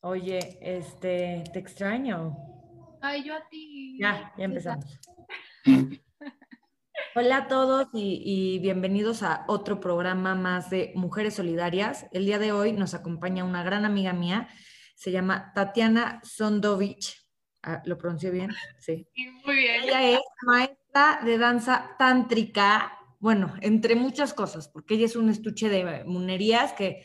Oye, este, te extraño. Ay, yo a ti. Ya, ya empezamos. Hola a todos y, y, bienvenidos a otro programa más de Mujeres Solidarias. El día de hoy nos acompaña una gran amiga mía, se llama Tatiana Sondovich. Ah, ¿Lo pronuncio bien? Sí. Muy bien. Ella es maestra de danza tántrica, bueno, entre muchas cosas, porque ella es un estuche de monerías que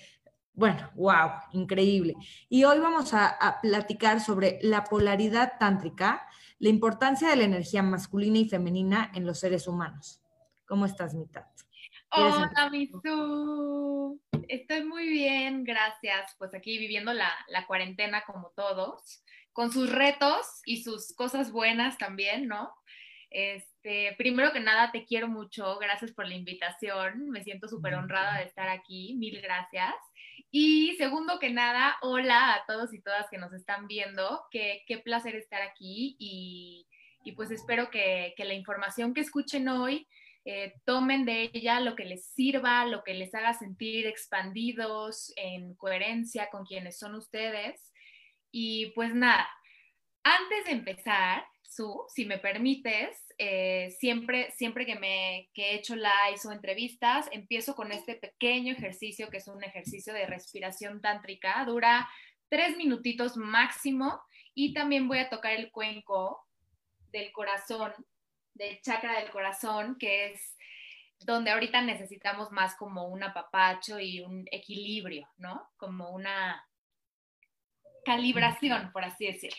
bueno, wow, increíble. Y hoy vamos a, platicar sobre la polaridad tántrica, la importancia de la energía masculina y femenina en los seres humanos. ¿Cómo estás, Mitad? Hola, Misu. Estoy muy bien, gracias. Pues aquí viviendo la, la cuarentena como todos, con sus retos y sus cosas buenas también, ¿no? Este, primero que nada, te quiero mucho. Gracias por la invitación. Me siento súper honrada de estar aquí. Mil gracias. Y segundo que nada, hola a todos y todas que nos están viendo. Qué, qué placer estar aquí y, y pues espero que, que, la información que escuchen hoy eh, tomen de ella lo que les sirva, lo que les haga sentir expandidos, en coherencia con quienes son ustedes. Y pues nada, antes de empezar, Su, si me permites, eh, siempre, siempre que, me, que he hecho lives o entrevistas, empiezo con este pequeño ejercicio que es un ejercicio de respiración tántrica. Dura tres minutitos máximo y también voy a tocar el cuenco del corazón, del chakra del corazón, que es donde ahorita necesitamos más como un apapacho y un equilibrio, ¿no? Como una calibración, por así decirlo.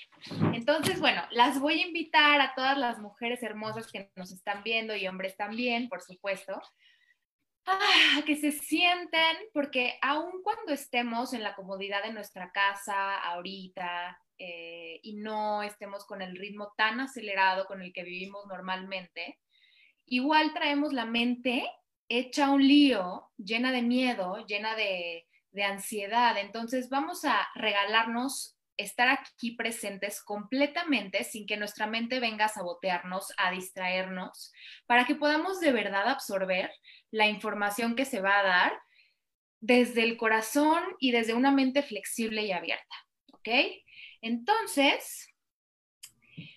Entonces, bueno, las voy a invitar a todas las mujeres hermosas que nos están viendo y hombres también, por supuesto, a que se sienten, porque aun cuando estemos en la comodidad de nuestra casa ahorita eh, y no estemos con el ritmo tan acelerado con el que vivimos normalmente, igual traemos la mente hecha un lío, llena de miedo, llena de de ansiedad. Entonces vamos a regalarnos estar aquí presentes completamente sin que nuestra mente venga a sabotearnos, a distraernos, para que podamos de verdad absorber la información que se va a dar desde el corazón y desde una mente flexible y abierta. ¿Ok? Entonces,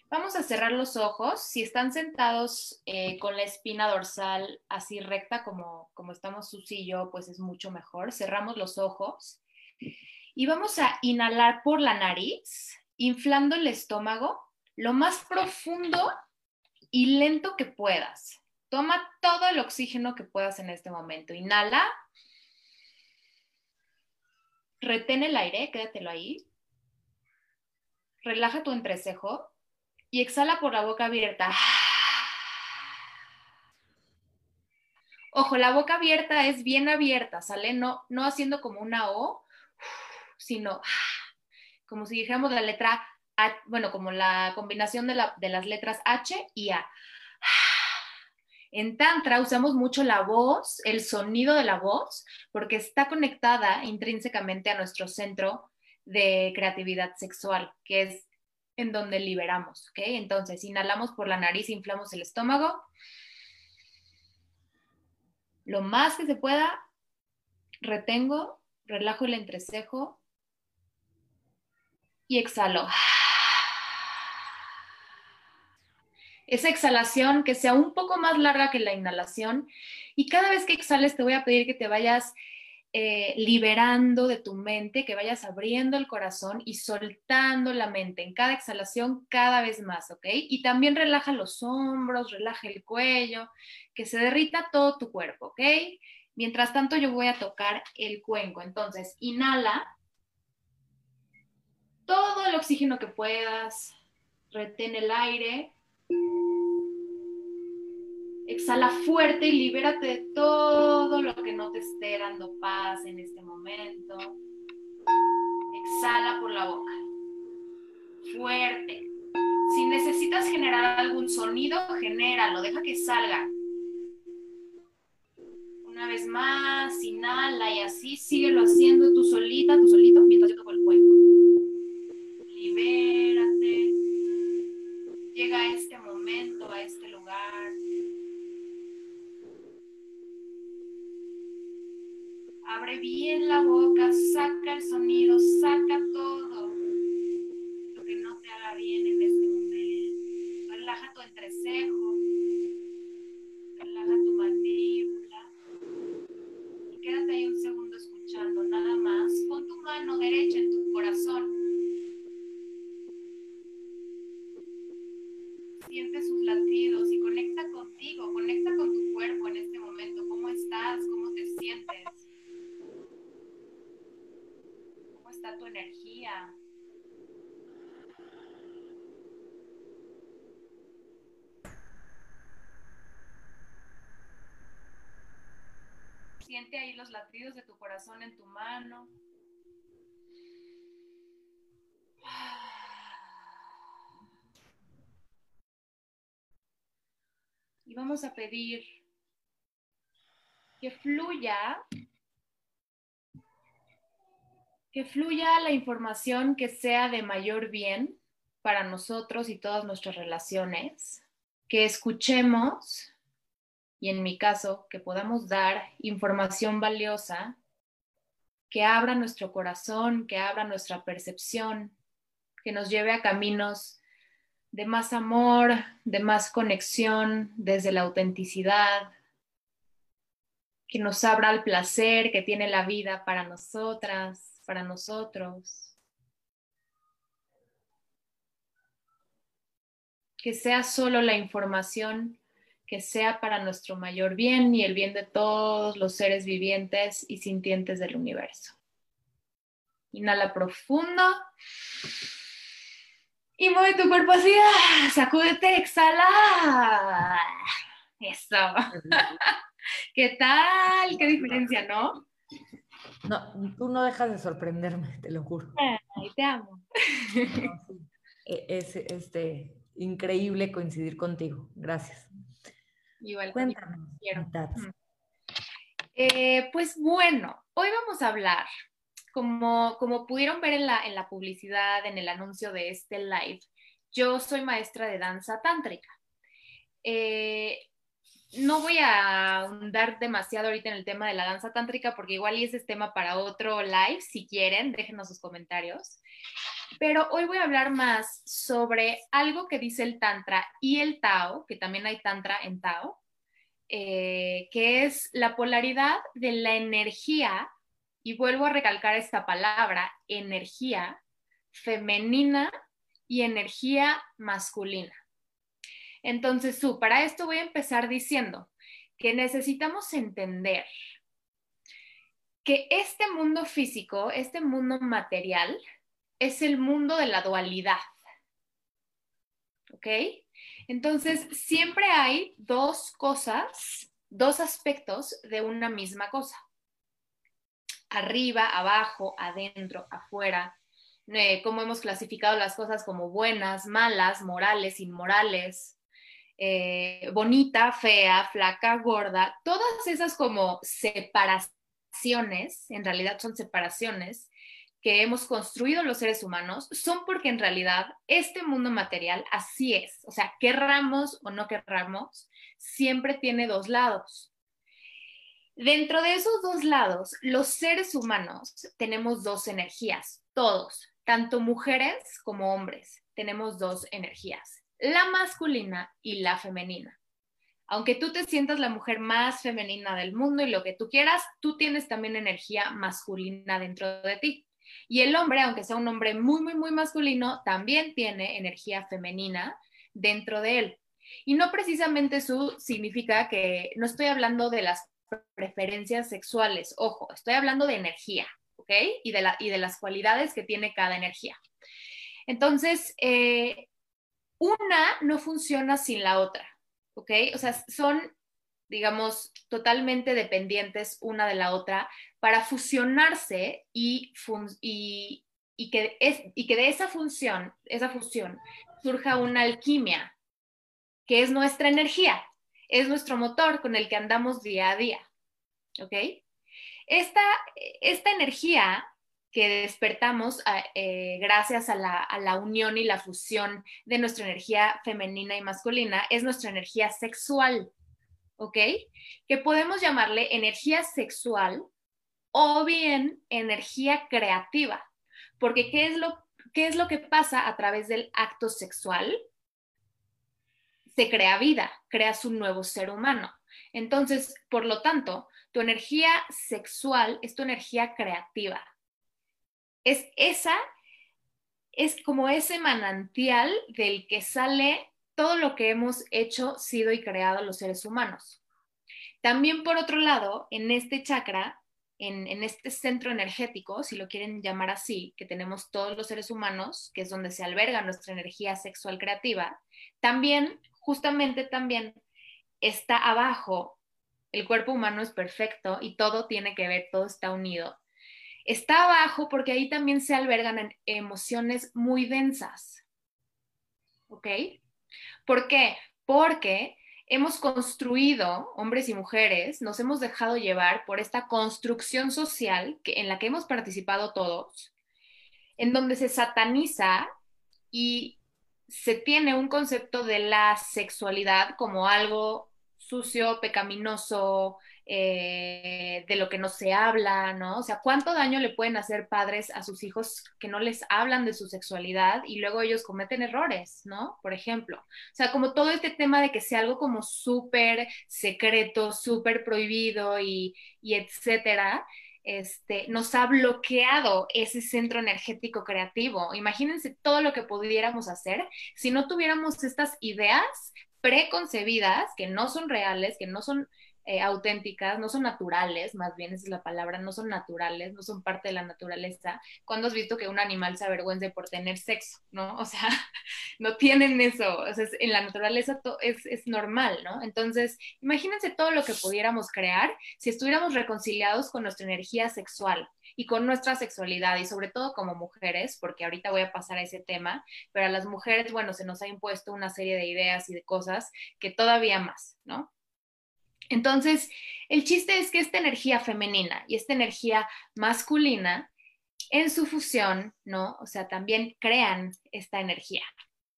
Vamos a cerrar los ojos. Si están sentados eh, con la espina dorsal así recta como, como estamos Sus y yo, pues es mucho mejor. Cerramos los ojos y vamos a inhalar por la nariz, inflando el estómago lo más profundo y lento que puedas. Toma todo el oxígeno que puedas en este momento. Inhala. Retén el aire, quédatelo ahí. Relaja tu entrecejo y exhala por la boca abierta. Ojo, la boca abierta es bien abierta, ¿sale? No, no haciendo como una O, sino como si dijéramos la letra A, bueno, como la combinación de, de las letras H y A. En Tantra usamos mucho la voz, el sonido de la voz, porque está conectada intrínsecamente a nuestro centro de creatividad sexual, que es en donde liberamos, ¿ok? Entonces, inhalamos por la nariz, inflamos el estómago. Lo más que se pueda, retengo, relajo el entrecejo y exhalo. Esa exhalación que sea un poco más larga que la inhalación y cada vez que exhales te voy a pedir que te vayas eh, liberando de tu mente, que vayas abriendo el corazón y soltando la mente en cada exhalación cada vez más, ¿ok? Y también relaja los hombros, relaja el cuello, que se derrita todo tu cuerpo, ¿ok? Mientras tanto yo voy a tocar el cuenco. Entonces, inhala todo el oxígeno que puedas, retén el aire Exhala fuerte y libérate de todo lo que no te esté dando paz en este momento. Exhala por la boca. Fuerte. Si necesitas generar algún sonido, genéralo, deja que salga. Una vez más, inhala y así síguelo haciendo tú solita, tú solito, mientras yo toco el cuerpo. Libérate. Llega a este momento, a este lugar. Abre bien la boca, saca el sonido, saca todo lo que no te haga bien en este momento. Relaja tu entrecejo, relaja tu mandíbula y quédate ahí un segundo escuchando, nada más. Pon tu mano derecha en tu corazón. Siente sus latidos y conecta contigo, conecta con tu cuerpo en este momento. ¿Cómo estás? ¿Cómo te sientes? tu energía. Siente ahí los latidos de tu corazón en tu mano. Y vamos a pedir que fluya que fluya la información que sea de mayor bien para nosotros y todas nuestras relaciones, que escuchemos y en mi caso, que podamos dar información valiosa que abra nuestro corazón, que abra nuestra percepción, que nos lleve a caminos de más amor, de más conexión desde la autenticidad, que nos abra el placer que tiene la vida para nosotras, para nosotros. Que sea solo la información que sea para nuestro mayor bien y el bien de todos los seres vivientes y sintientes del universo. Inhala profundo. Y mueve tu cuerpo así, ¡ah! sacúdete, exhala. Eso. ¿Qué tal? ¿Qué diferencia, no? No, tú no dejas de sorprenderme, te lo juro. Ay, te amo. E, es este, increíble coincidir contigo. Gracias. Igual. Cuéntame. Eh, pues bueno, hoy vamos a hablar, como, como pudieron ver en la, en la publicidad, en el anuncio de este live, yo soy maestra de danza tántrica. Eh, no voy a ahondar demasiado ahorita en el tema de la danza tántrica porque igual y ese es tema para otro live, si quieren, déjenos sus comentarios. Pero hoy voy a hablar más sobre algo que dice el Tantra y el Tao, que también hay Tantra en Tao, eh, que es la polaridad de la energía, y vuelvo a recalcar esta palabra, energía femenina y energía masculina. Entonces, su, para esto voy a empezar diciendo que necesitamos entender que este mundo físico, este mundo material, es el mundo de la dualidad. ¿Ok? Entonces, siempre hay dos cosas, dos aspectos de una misma cosa. Arriba, abajo, adentro, afuera. Eh, cómo hemos clasificado las cosas como buenas, malas, morales, inmorales, eh, bonita, fea, flaca, gorda, todas esas como separaciones, en realidad son separaciones que hemos construido los seres humanos, son porque en realidad este mundo material así es. O sea, querramos o no querramos, siempre tiene dos lados. Dentro de esos dos lados, los seres humanos tenemos dos energías, todos, tanto mujeres como hombres, tenemos dos energías la masculina y la femenina. Aunque tú te sientas la mujer más femenina del mundo y lo que tú quieras, tú tienes también energía masculina dentro de ti. Y el hombre, aunque sea un hombre muy, muy, muy masculino, también tiene energía femenina dentro de él. Y no precisamente eso significa que no estoy hablando de las preferencias sexuales, ojo, estoy hablando de energía, ¿ok? Y de, la, y de las cualidades que tiene cada energía. Entonces, eh, una no funciona sin la otra, ¿ok? O sea, son, digamos, totalmente dependientes una de la otra para fusionarse y, y, que, es, y que de esa función, esa fusión, surja una alquimia, que es nuestra energía, es nuestro motor con el que andamos día a día, ¿ok? Esta, esta energía que despertamos eh, gracias a la, unión y la fusión de nuestra energía femenina y masculina es nuestra energía sexual, ¿ok? Que podemos llamarle energía sexual o bien energía creativa. Porque ¿qué es lo, qué es lo que pasa a través del acto sexual? Se crea vida, creas un nuevo ser humano. Entonces, por lo tanto, tu energía sexual es tu energía creativa. Es esa, es como ese manantial del que sale todo lo que hemos hecho, sido y creado los seres humanos. También por otro lado, en este chakra, en, este centro energético, si lo quieren llamar así, que tenemos todos los seres humanos, que es donde se alberga nuestra energía sexual creativa, también, justamente también, está abajo, el cuerpo humano es perfecto y todo tiene que ver, todo está unido. Está abajo porque ahí también se albergan emociones muy densas. ¿Ok? ¿Por qué? Porque hemos construido, hombres y mujeres, nos hemos dejado llevar por esta construcción social que, en la que hemos participado todos, en donde se sataniza y se tiene un concepto de la sexualidad como algo sucio, pecaminoso, eh, de lo que no se habla, ¿no? O sea, ¿cuánto daño le pueden hacer padres a sus hijos que no les hablan de su sexualidad y luego ellos cometen errores, ¿no? Por ejemplo. O sea, como todo este tema de que sea algo como súper secreto, súper prohibido y, y etcétera. Este, nos ha bloqueado ese centro energético creativo. Imagínense todo lo que pudiéramos hacer si no tuviéramos estas ideas preconcebidas que no son reales, que no son eh, auténticas, no son naturales, más bien esa es la palabra, no son naturales, no son parte de la naturaleza. ¿Cuándo has visto que un animal se avergüence por tener sexo, no? O sea, no tienen eso, o sea, en la naturaleza es, es normal, ¿no? Entonces, imagínense todo lo que pudiéramos crear si estuviéramos reconciliados con nuestra energía sexual y con nuestra sexualidad y sobre todo como mujeres, porque ahorita voy a pasar a ese tema, pero a las mujeres, bueno, se nos ha impuesto una serie de ideas y de cosas que todavía más, ¿no? Entonces, el chiste es que esta energía femenina y esta energía masculina, en su fusión, ¿no? O sea, también crean esta energía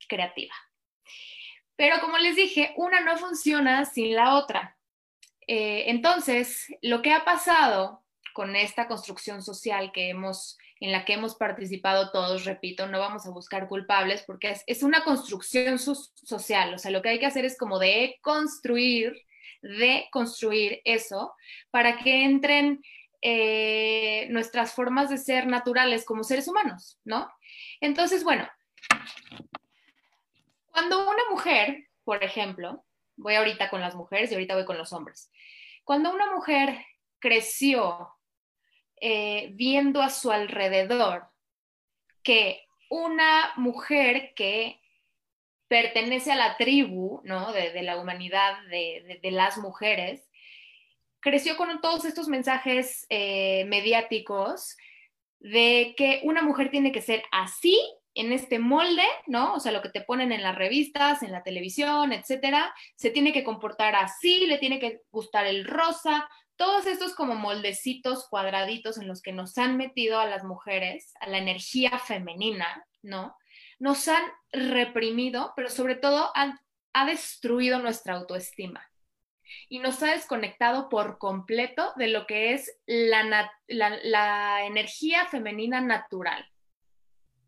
creativa. Pero como les dije, una no funciona sin la otra. Eh, entonces, lo que ha pasado con esta construcción social que hemos, en la que hemos participado todos, repito, no vamos a buscar culpables porque es, es una construcción social, o sea, lo que hay que hacer es como de construir de construir eso para que entren eh, nuestras formas de ser naturales como seres humanos, ¿no? Entonces, bueno, cuando una mujer, por ejemplo, voy ahorita con las mujeres y ahorita voy con los hombres, cuando una mujer creció eh, viendo a su alrededor que una mujer que pertenece a la tribu, ¿no? De, la humanidad, de, las mujeres, creció con todos estos mensajes eh, mediáticos de que una mujer tiene que ser así, en este molde, ¿no? O sea, lo que te ponen en las revistas, en la televisión, etcétera, se tiene que comportar así, le tiene que gustar el rosa, todos estos como moldecitos cuadraditos en los que nos han metido a las mujeres, a la energía femenina, ¿no? Nos han reprimido, pero sobre todo han, ha destruido nuestra autoestima y nos ha desconectado por completo de lo que es la, la, energía femenina natural.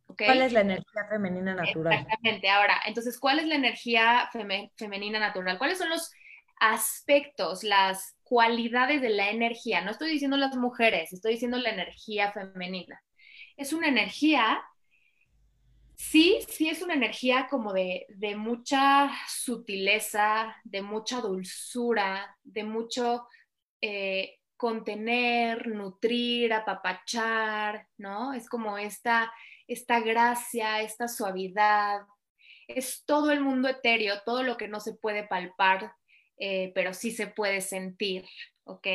¿Cuál es la energía femenina natural? Exactamente. Ahora, entonces, ¿cuál es la energía femenina natural? ¿Cuáles son los aspectos, las cualidades de la energía? No estoy diciendo las mujeres, estoy diciendo la energía femenina. Es una energía sí, sí es una energía como de, mucha sutileza, de mucha dulzura, de mucho eh, contener, nutrir, apapachar, ¿no? Es como esta, esta gracia, esta suavidad. Es todo el mundo etéreo, todo lo que no se puede palpar, eh, pero sí se puede sentir, ¿ok?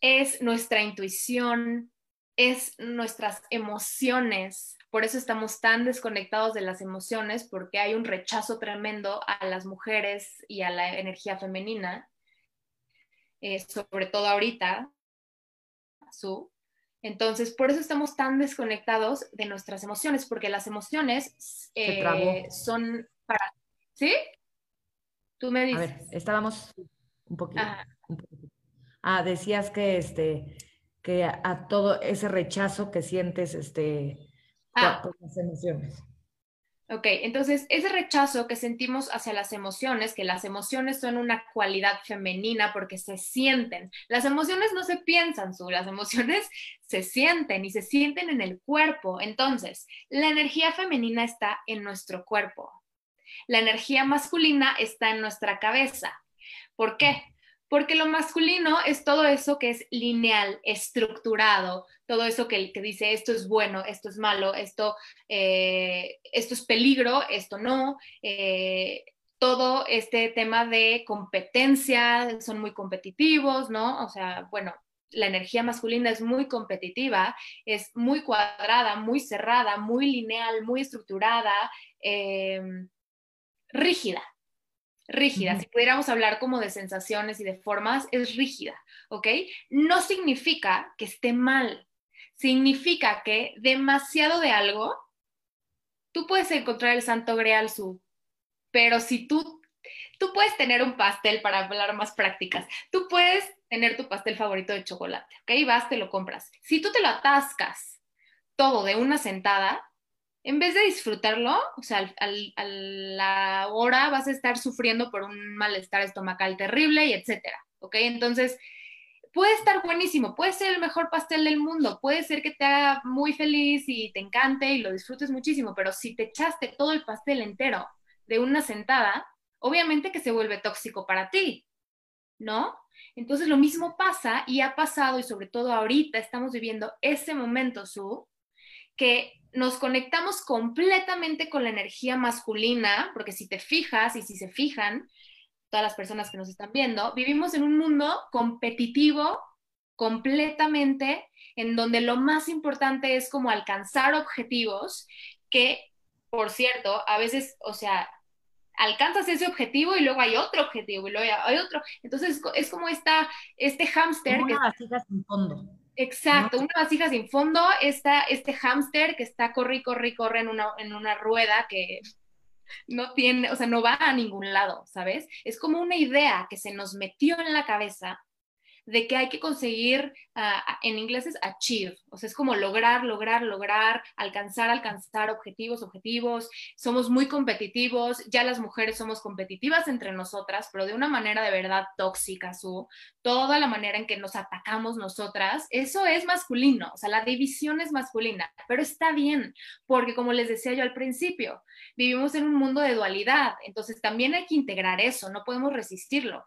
Es nuestra intuición, es nuestras emociones, por eso estamos tan desconectados de las emociones, porque hay un rechazo tremendo a las mujeres y a la energía femenina, eh, sobre todo ahorita, su. Entonces, por eso estamos tan desconectados de nuestras emociones, porque las emociones eh, son para... ¿Sí? Tú me dices. A ver, estábamos un poquito, Ah, decías que este que a, todo ese rechazo que sientes este, ah. por las emociones. Ok, entonces ese rechazo que sentimos hacia las emociones, que las emociones son una cualidad femenina porque se sienten. Las emociones no se piensan, su, las emociones se sienten y se sienten en el cuerpo. Entonces, la energía femenina está en nuestro cuerpo. La energía masculina está en nuestra cabeza. ¿Por qué? Porque lo masculino es todo eso que es lineal, estructurado, todo eso que, dice esto es bueno, esto es malo, esto, eh, esto es peligro, esto no. Eh, todo este tema de competencia, son muy competitivos, ¿no? O sea, bueno, la energía masculina es muy competitiva, es muy cuadrada, muy cerrada, muy lineal, muy estructurada, eh, rígida, rígida. Si pudiéramos hablar como de sensaciones y de formas, es rígida, ¿ok? No significa que esté mal, significa que demasiado de algo, tú puedes encontrar el santo grial su, pero si tú, tú puedes tener un pastel para hablar más prácticas, tú puedes tener tu pastel favorito de chocolate, ¿ok? Vas, te lo compras. Si tú te lo atascas todo de una sentada, en vez de disfrutarlo, o sea, a la hora vas a estar sufriendo por un malestar estomacal terrible y etcétera, ¿ok? Entonces, puede estar buenísimo, puede ser el mejor pastel del mundo, puede ser que te haga muy feliz y te encante y lo disfrutes muchísimo, pero si te echaste todo el pastel entero de una sentada, obviamente que se vuelve tóxico para ti, ¿no? Entonces lo mismo pasa y ha pasado y sobre todo ahorita estamos viviendo ese momento, Su, que nos conectamos completamente con la energía masculina, porque si te fijas y si se fijan, todas las personas que nos están viendo, vivimos en un mundo competitivo completamente, en donde lo más importante es como alcanzar objetivos que, por cierto, a veces, o sea, alcanzas ese objetivo y luego hay otro objetivo y luego hay otro. Entonces es como esta, este hámster que... sin fondo. Exacto, una vasija sin fondo, está este hámster que está corre corre corre en una, en una rueda que no tiene, o sea, no va a ningún lado, ¿sabes? Es como una idea que se nos metió en la cabeza de que hay que conseguir, ah, en inglés es achieve, o sea, es como lograr, lograr, lograr, alcanzar, alcanzar objetivos, objetivos. Somos muy competitivos, ya las mujeres somos competitivas entre nosotras, pero de una manera de verdad tóxica, su, toda la manera en que nos atacamos nosotras, eso es masculino, o sea, la división es masculina, pero está bien, porque como les decía yo al principio, vivimos en un mundo de dualidad, entonces también hay que integrar eso, no podemos resistirlo.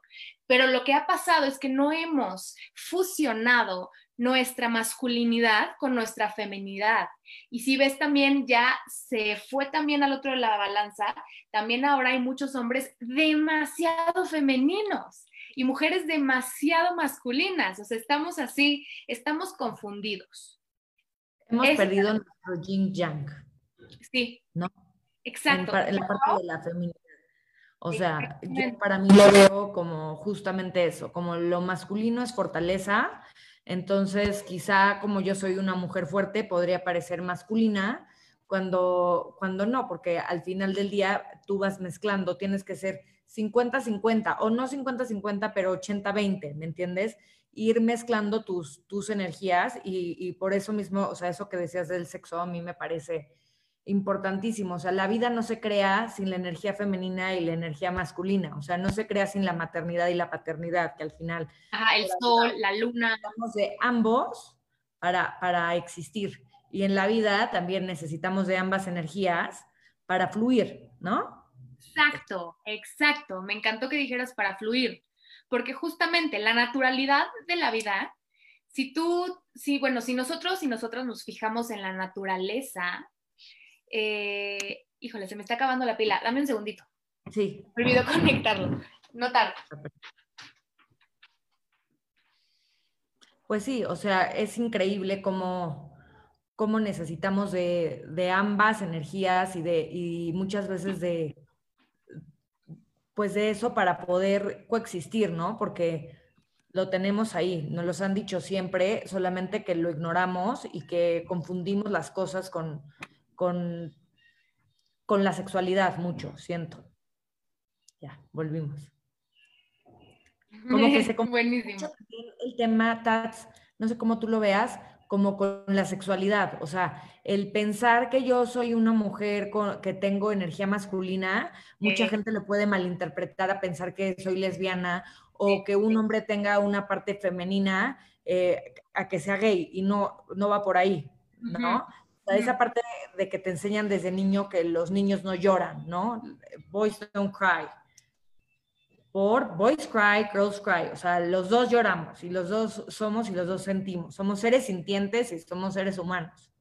Pero lo que ha pasado es que no hemos fusionado nuestra masculinidad con nuestra feminidad. Y si ves también, ya se fue también al otro de la balanza, también ahora hay muchos hombres demasiado femeninos y mujeres demasiado masculinas. O sea, estamos así, estamos confundidos. Hemos perdido nuestro yin yang. Sí. ¿No? Exacto. En, la parte de la feminidad. O sea, yo para mí lo veo como justamente eso, como lo masculino es fortaleza, entonces quizá como yo soy una mujer fuerte podría parecer masculina cuando, cuando no, porque al final del día tú vas mezclando, tienes que ser 50-50 o no 50-50, pero 80-20, ¿me entiendes? Ir mezclando tus, tus energías y, y por eso mismo, o sea, eso que decías del sexo a mí me parece importantísimo. O sea, la vida no se crea sin la energía femenina y la energía masculina. O sea, no se crea sin la maternidad y la paternidad, que al final... Ajá, el sol, la luna. Necesitamos de ambos para, para existir. Y en la vida también necesitamos de ambas energías para fluir, ¿no? Exacto, exacto. Me encantó que dijeras para fluir, porque justamente la naturalidad de la vida, si tú, si, bueno, si nosotros y nosotros nos fijamos en la naturaleza, eh, híjole, se me está acabando la pila. Dame un segundito. Sí. Me olvidó conectarlo. No tarda. Pues sí, o sea, es increíble cómo, cómo necesitamos de, de, ambas energías y, de, y muchas veces de, pues de eso para poder coexistir, ¿no? Porque lo tenemos ahí, nos los han dicho siempre, solamente que lo ignoramos y que confundimos las cosas con, con, con la sexualidad mucho, siento. Ya, volvimos. Como que se Buenísimo. el tema, Tats, no sé cómo tú lo veas, como con la sexualidad. O sea, el pensar que yo soy una mujer con, que tengo energía masculina, mucha gente lo puede malinterpretar a pensar que soy lesbiana o que un hombre tenga una parte femenina eh, a que sea gay y no, no va por ahí, ¿no? Sea, esa parte de que te enseñan desde niño que los niños no lloran, ¿no? Boys don't cry. Por boys cry, girls cry. O sea, los dos lloramos y los dos somos y los dos sentimos. Somos seres sintientes y somos seres humanos.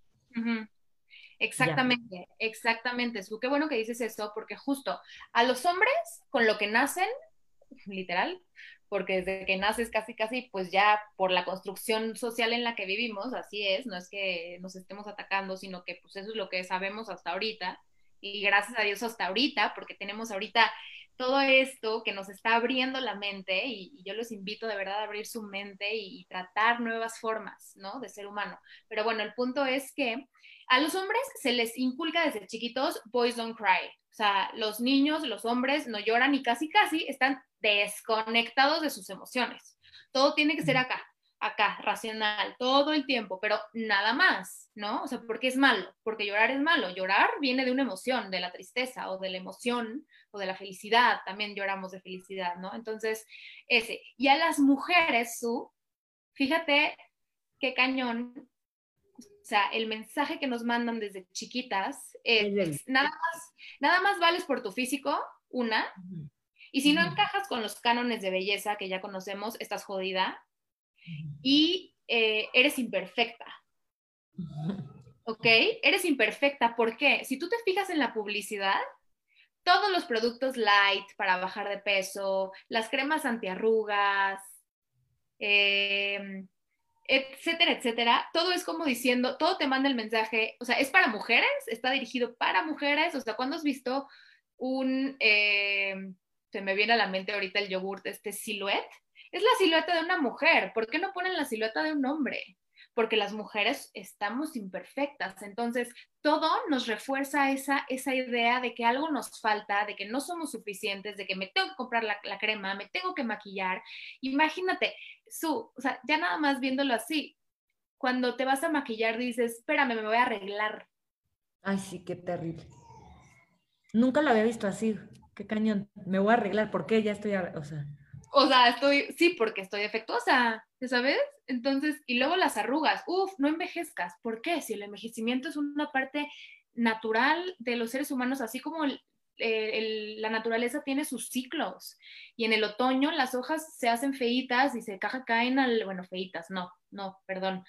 Exactamente, exactamente. Su, qué bueno que dices eso, porque justo a los hombres con lo que nacen literal, porque desde que naces casi casi, pues ya por la construcción social en la que vivimos, así es, no es que nos estemos atacando, sino que pues eso es lo que sabemos hasta ahorita, y gracias a Dios hasta ahorita, porque tenemos ahorita todo esto que nos está abriendo la mente, y, yo los invito de verdad a abrir su mente y, y tratar nuevas formas, ¿no? De ser humano. Pero bueno, el punto es que a los hombres se les inculca desde chiquitos, boys don't cry. O sea, los niños, los hombres no lloran y casi casi están desconectados de sus emociones. Todo tiene que ser acá, acá, racional, todo el tiempo, pero nada más, ¿no? O sea, porque es malo, porque llorar es malo. Llorar viene de una emoción, de la tristeza o de la emoción o de la felicidad, también lloramos de felicidad, ¿no? Entonces, ese. Y a las mujeres, su, fíjate qué cañón sea, el mensaje que nos mandan desde chiquitas es, nada, más, nada más vales por tu físico, una, y si no encajas con los cánones de belleza que ya conocemos, estás jodida, y eh, eres imperfecta. ¿Ok? Eres imperfecta. ¿Por qué? Si tú te fijas en la publicidad, todos los productos light para bajar de peso, las cremas antiarrugas, eh, etcétera, etcétera, todo es como diciendo, todo te manda el mensaje, o sea, es para mujeres, está dirigido para mujeres, o sea, cuando has visto un, eh, se me viene a la mente ahorita el yogurt, este siluet, es la silueta de una mujer, ¿por qué no ponen la silueta de un hombre? Porque las mujeres estamos imperfectas. Entonces, todo nos refuerza esa, esa idea de que algo nos falta, de que no somos suficientes, de que me tengo que comprar la, crema, me tengo que maquillar. Imagínate, su, o sea, ya nada más viéndolo así, cuando te vas a maquillar dices, espérame, me voy a arreglar. Ay, sí, qué terrible. Nunca lo había visto así. Qué cañón. Me voy a arreglar. ¿Por qué? Ya estoy, o sea. O sea, estoy, sí, porque estoy defectuosa, ¿sabes? Entonces, y luego las arrugas, uff, no envejezcas. ¿Por qué? Si el envejecimiento es una parte natural de los seres humanos, así como la naturaleza tiene sus ciclos. Y en el otoño las hojas se hacen feitas y se caen al, bueno, feitas, no, no, perdón.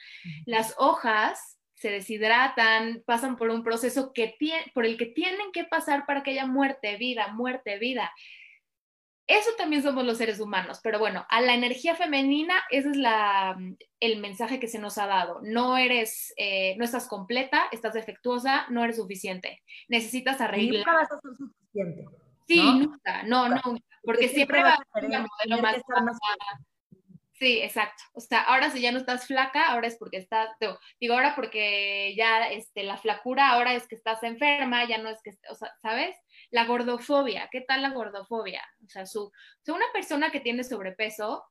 Las hojas se deshidratan, pasan por un proceso que por el que tienen que pasar para que haya muerte, vida, muerte, vida. Eso también somos los seres humanos, pero bueno, a la energía femenina, ese es la, el mensaje que se nos ha dado. No eres, eh, no estás completa, estás defectuosa, no eres suficiente. Necesitas arreglar. Nunca vas a ser suficiente. Sí, nunca, no, no, porque, siempre, va a ser modelo más, más Sí, exacto. O sea, ahora si ya no estás flaca, ahora es porque estás, digo, ahora porque ya este, la flacura, ahora es que estás enferma, ya no es que, o sea, ¿sabes? La gordofobia, ¿qué tal la gordofobia? O sea, su, una persona que tiene sobrepeso,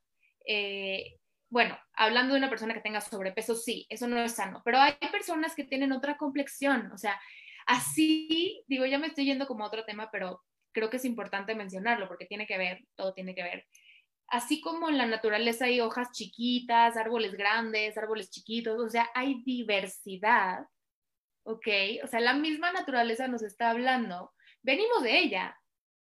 eh, bueno, hablando de una persona que tenga sobrepeso, sí, eso no es sano, pero hay personas que tienen otra complexión, o sea, así, digo, ya me estoy yendo como a otro tema, pero creo que es importante mencionarlo porque tiene que ver, todo tiene que ver así como en la naturaleza hay hojas chiquitas, árboles grandes, árboles chiquitos, o sea, hay diversidad, ¿ok? O sea, la misma naturaleza nos está hablando, venimos de ella,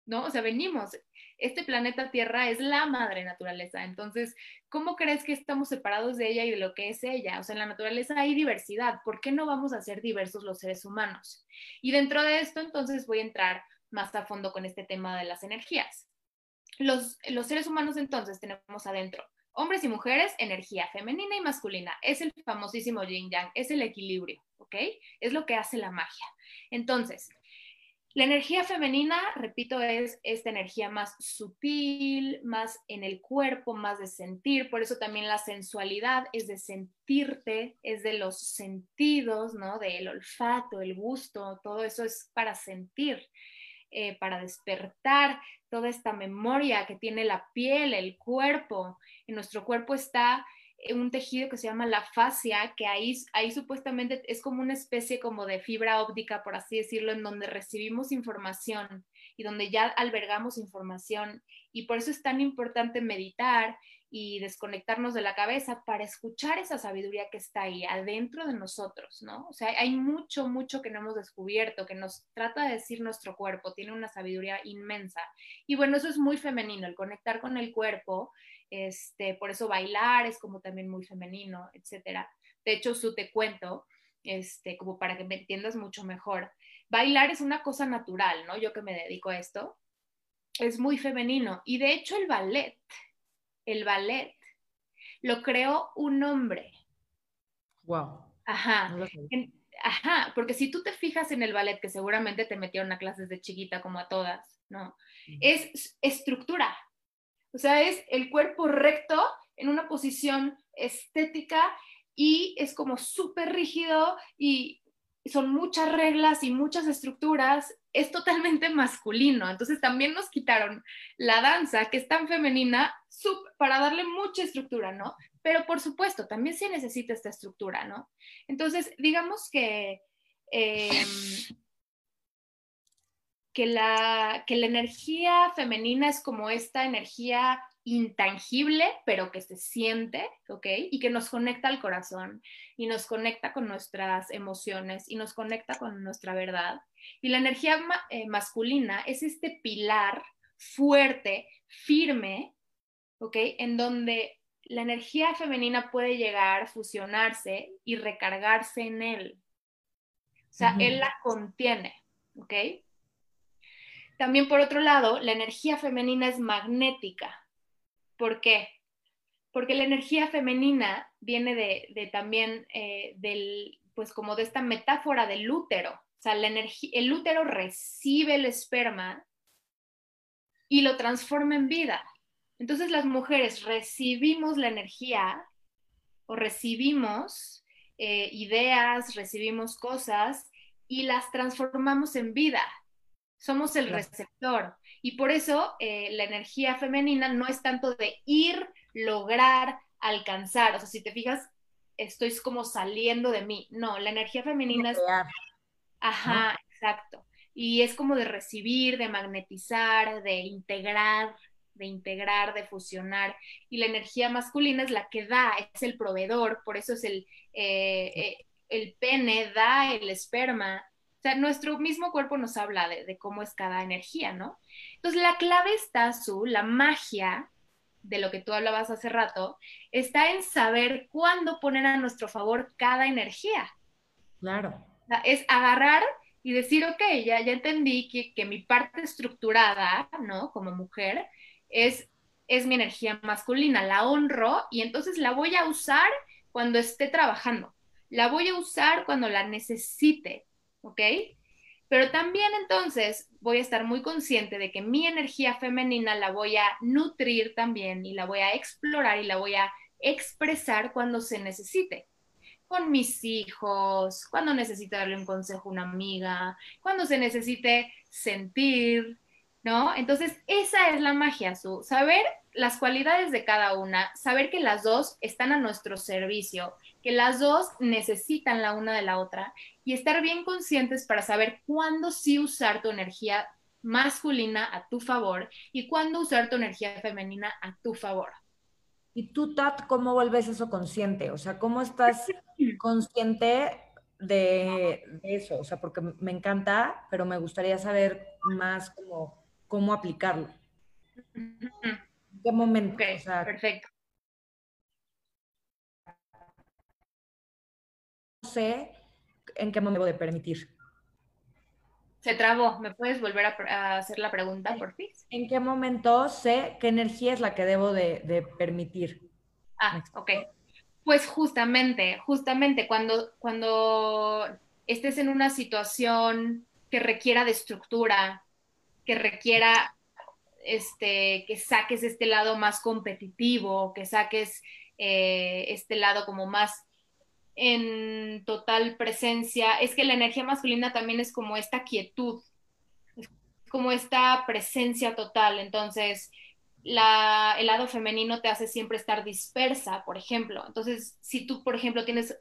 ¿no? O sea, venimos, este planeta Tierra es la madre naturaleza, entonces, ¿cómo crees que estamos separados de ella y de lo que es ella? O sea, en la naturaleza hay diversidad, ¿por qué no vamos a ser diversos los seres humanos? Y dentro de esto, entonces, voy a entrar más a fondo con este tema de las energías los, seres humanos entonces tenemos adentro hombres y mujeres, energía femenina y masculina. Es el famosísimo yin yang, es el equilibrio, ¿ok? Es lo que hace la magia. Entonces, la energía femenina, repito, es esta energía más sutil, más en el cuerpo, más de sentir. Por eso también la sensualidad es de sentirte, es de los sentidos, ¿no? Del olfato, el gusto, todo eso es para sentir. Eh, para despertar toda esta memoria que tiene la piel, el cuerpo. En nuestro cuerpo está un tejido que se llama la fascia, que ahí, ahí supuestamente es como una especie como de fibra óptica, por así decirlo, en donde recibimos información y donde ya albergamos información. Y por eso es tan importante meditar y desconectarnos de la cabeza para escuchar esa sabiduría que está ahí adentro de nosotros, ¿no? O sea, hay mucho, mucho que no hemos descubierto, que nos trata de decir nuestro cuerpo, tiene una sabiduría inmensa. Y bueno, eso es muy femenino, el conectar con el cuerpo, este, por eso bailar es como también muy femenino, etcétera. De hecho, su te cuento, este, como para que me entiendas mucho mejor. Bailar es una cosa natural, ¿no? Yo que me dedico a esto, es muy femenino. Y de hecho el ballet, el ballet, lo creó un hombre. Wow. Ajá. ajá, porque si tú te fijas en el ballet, que seguramente te metieron a clases de chiquita como a todas, ¿no? Es estructura. O sea, es el cuerpo recto en una posición estética y es como súper rígido y son muchas reglas y muchas estructuras, es totalmente masculino. Entonces también nos quitaron la danza, que es tan femenina, para darle mucha estructura, ¿no? Pero por supuesto, también se necesita esta estructura, ¿no? Entonces, digamos que, em, que, la, que la energía femenina es como esta energía intangible, pero que se siente, ¿ok? Y que nos conecta al corazón y nos conecta con nuestras emociones y nos conecta con nuestra verdad. Y la energía eh, masculina es este pilar fuerte, firme, ¿ok? En donde la energía femenina puede llegar, fusionarse y recargarse en él. O sea, él la contiene, ¿ok? También por otro lado, la energía femenina es magnética. ¿Por qué? Porque la energía femenina viene de, también eh, del, pues como de esta metáfora del útero. O sea, la energía, el útero recibe el esperma y lo transforma en vida. Entonces las mujeres recibimos la energía o recibimos eh, ideas, recibimos cosas y las transformamos en vida. Somos el receptor. Y por eso eh, la energía femenina no es tanto de ir, lograr, alcanzar. O sea, si te fijas, estoy como saliendo de mí. No, la energía femenina es... Ajá, exacto. Y es como de recibir, de magnetizar, de integrar, de integrar, de fusionar. Y la energía masculina es la que da, es el proveedor, por eso es el, eh, eh, el pene, da el esperma. O sea, nuestro mismo cuerpo nos habla de, de, cómo es cada energía, ¿no? Entonces, la clave está, azul, la magia de lo que tú hablabas hace rato, está en saber cuándo poner a nuestro favor cada energía. Claro. es agarrar y decir, ok, ya, ya entendí que, que mi parte estructurada, ¿no? Como mujer, es, es mi energía masculina, la honro y entonces la voy a usar cuando esté trabajando, la voy a usar cuando la necesite, ¿ok? Pero también entonces voy a estar muy consciente de que mi energía femenina la voy a nutrir también y la voy a explorar y la voy a expresar cuando se necesite. Con mis hijos, cuando necesite darle un consejo a una amiga, cuando se necesite sentir, ¿no? Entonces, esa es la magia, su saber las cualidades de cada una, saber que las dos están a nuestro servicio, que las dos necesitan la una de la otra y estar bien conscientes para saber cuándo sí usar tu energía masculina a tu favor y cuándo usar tu energía femenina a tu favor. ¿Y tú, Tat, cómo vuelves eso consciente? O sea, ¿cómo estás consciente de, de eso? O sea, porque me encanta, pero me gustaría saber más como cómo aplicarlo. ¿En qué momento? perfecto. No sé en qué momento debo de permitir. Se trabó. ¿Me puedes volver a, hacer la pregunta, por fin? ¿En qué momento sé qué energía es la que debo de, permitir? Ah, ok. Pues justamente, justamente cuando, cuando estés en una situación que requiera de estructura, que requiera este, que saques este lado más competitivo, que saques eh, este lado como más en total presencia. Es que la energía masculina también es como esta quietud, como esta presencia total. Entonces, el lado femenino te hace siempre estar dispersa, por ejemplo. Entonces, si tú, por ejemplo, tienes,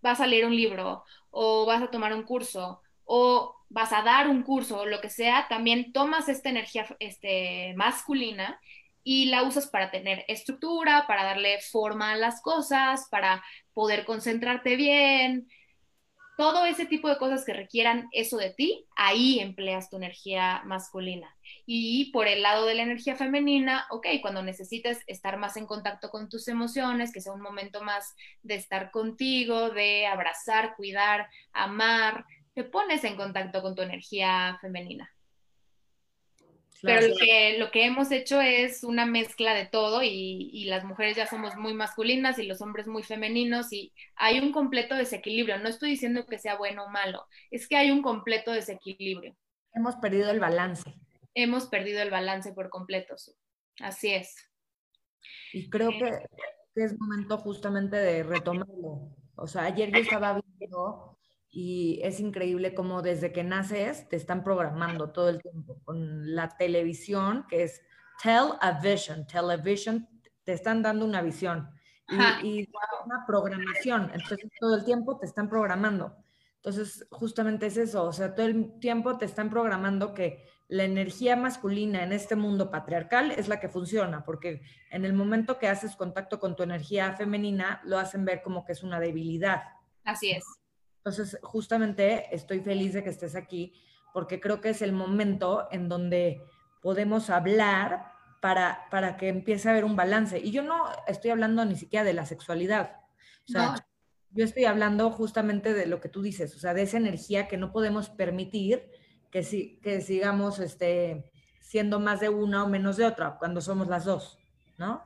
vas a leer un libro o vas a tomar un curso o vas a dar un curso o lo que sea, también tomas esta energía este, masculina y la usas para tener estructura, para darle forma a las cosas, para poder concentrarte bien, todo ese tipo de cosas que requieran eso de ti, ahí empleas tu energía masculina. Y por el lado de la energía femenina, ok, cuando necesites estar más en contacto con tus emociones, que sea un momento más de estar contigo, de abrazar, cuidar, amar, te pones en contacto con tu energía femenina. Pero lo que, lo que hemos hecho es una mezcla de todo y, y, las mujeres ya somos muy masculinas y los hombres muy femeninos y hay un completo desequilibrio. No estoy diciendo que sea bueno o malo, es que hay un completo desequilibrio. Hemos perdido el balance. Hemos perdido el balance por completo. Así es. Y creo eh, que, que es momento justamente de retomarlo. O sea, ayer yo estaba viendo y es increíble cómo desde que naces te están programando todo el tiempo con la televisión, que es tell a vision, television, te están dando una visión y, una programación, entonces todo el tiempo te están programando. Entonces, justamente es eso, o sea, todo el tiempo te están programando que la energía masculina en este mundo patriarcal es la que funciona, porque en el momento que haces contacto con tu energía femenina, lo hacen ver como que es una debilidad. Así es. Entonces, justamente estoy feliz de que estés aquí porque creo que es el momento en donde podemos hablar para, para que empiece a haber un balance. Y yo no estoy hablando ni siquiera de la sexualidad. O sea, yo estoy hablando justamente de lo que tú dices, o sea, de esa energía que no podemos permitir que, si, que sigamos este, siendo más de una o menos de otra cuando somos las dos, ¿no?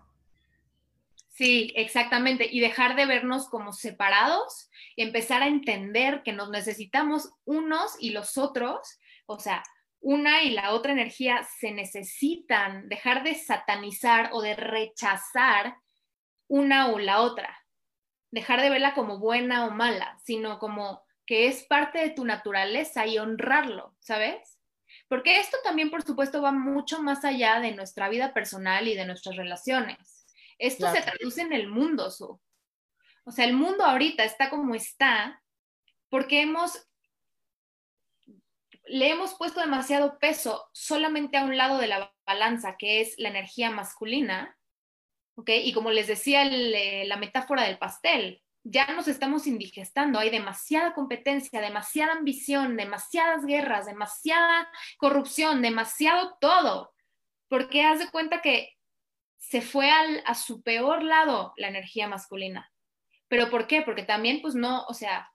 Sí, exactamente. Y dejar de vernos como separados y empezar a entender que nos necesitamos unos y los otros. O sea, una y la otra energía se necesitan. Dejar de satanizar o de rechazar una o la otra. Dejar de verla como buena o mala, sino como que es parte de tu naturaleza y honrarlo, ¿sabes? Porque esto también, por supuesto, va mucho más allá de nuestra vida personal y de nuestras relaciones esto se traduce en el mundo, Su. O sea, el mundo ahorita está como está porque hemos, le hemos puesto demasiado peso solamente a un lado de la balanza, que es la energía masculina, ¿ok? Y como les decía eh, la metáfora del pastel, ya nos estamos indigestando, hay demasiada competencia, demasiada ambición, demasiadas guerras, demasiada corrupción, demasiado todo, porque haz de cuenta que se fue al, a su peor lado la energía masculina. ¿Pero por qué? Porque también, pues no, o sea,